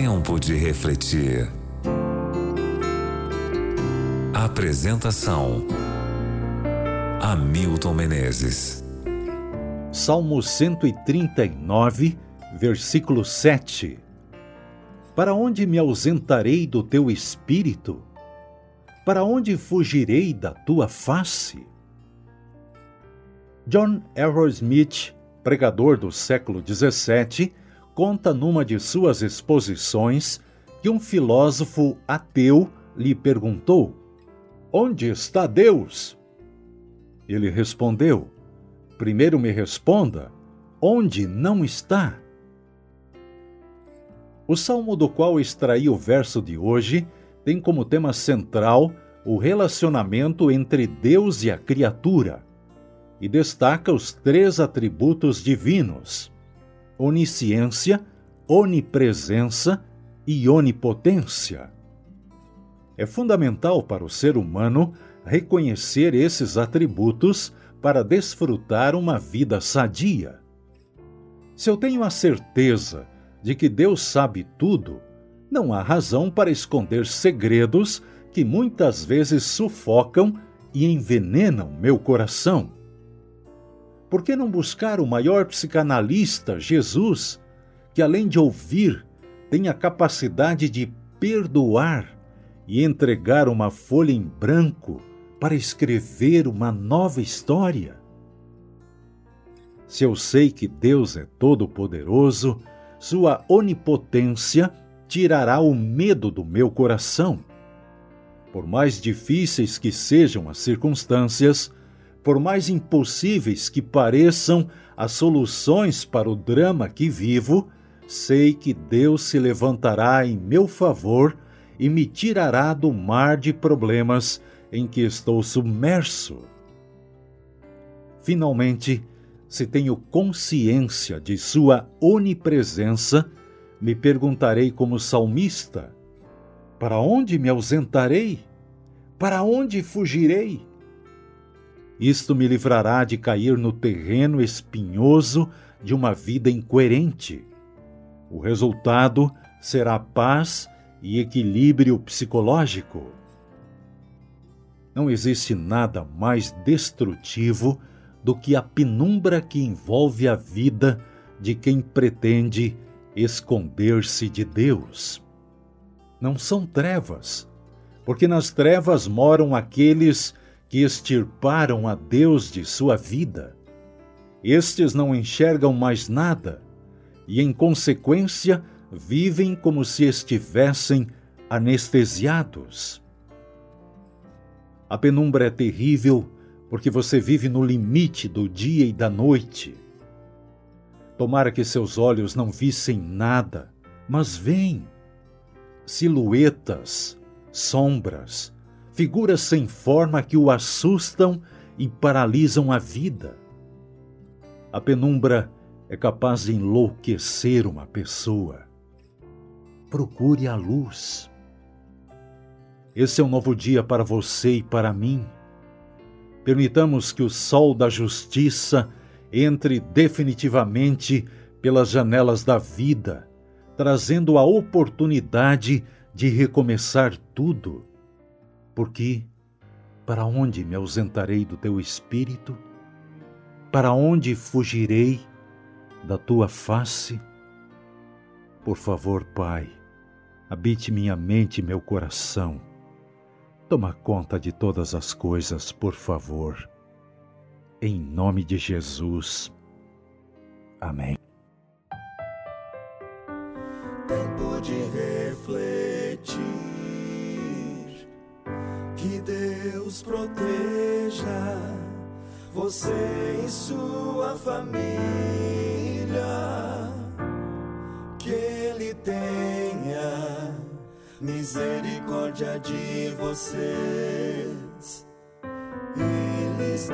Tempo de refletir. Apresentação: Hamilton Menezes. Salmo 139, versículo 7. Para onde me ausentarei do teu espírito? Para onde fugirei da tua face? John Aerosmith, pregador do século 17, conta numa de suas exposições que um filósofo ateu lhe perguntou: Onde está Deus? Ele respondeu: Primeiro me responda, onde não está? O salmo do qual extraí o verso de hoje tem como tema central o relacionamento entre Deus e a criatura e destaca os três atributos divinos: onisciência, onipresença e onipotência. É fundamental para o ser humano reconhecer esses atributos para desfrutar uma vida sadia. Se eu tenho a certeza de que Deus sabe tudo, não há razão para esconder segredos que muitas vezes sufocam e envenenam meu coração. Por que não buscar o maior psicanalista, Jesus, que além de ouvir, tem a capacidade de perdoar e entregar uma folha em branco para escrever uma nova história? Se eu sei que Deus é todo-poderoso, sua onipotência tirará o medo do meu coração. Por mais difíceis que sejam as circunstâncias, por mais impossíveis que pareçam as soluções para o drama que vivo, sei que Deus se levantará em meu favor e me tirará do mar de problemas em que estou submerso. Finalmente, se tenho consciência de Sua onipresença, me perguntarei como salmista: Para onde me ausentarei? Para onde fugirei? Isto me livrará de cair no terreno espinhoso de uma vida incoerente. O resultado será paz e equilíbrio psicológico. Não existe nada mais destrutivo do que a penumbra que envolve a vida de quem pretende esconder-se de Deus. Não são trevas, porque nas trevas moram aqueles que extirparam a Deus de sua vida. Estes não enxergam mais nada e, em consequência, vivem como se estivessem anestesiados. A penumbra é terrível porque você vive no limite do dia e da noite. Tomara que seus olhos não vissem nada, mas veem silhuetas, sombras, figuras sem forma que o assustam e paralisam a vida. A penumbra é capaz de enlouquecer uma pessoa. Procure a luz. Esse é um novo dia para você e para mim. Permitamos que o sol da justiça entre definitivamente pelas janelas da vida, trazendo a oportunidade de recomeçar tudo. Porque para onde me ausentarei do teu espírito? Para onde fugirei da tua face? Por favor, Pai, habite minha mente e meu coração Toma conta de todas as coisas, por favor. Em nome de Jesus. Amém. Que Deus proteja você e sua família. Que Ele tenha misericórdia de vocês e lhes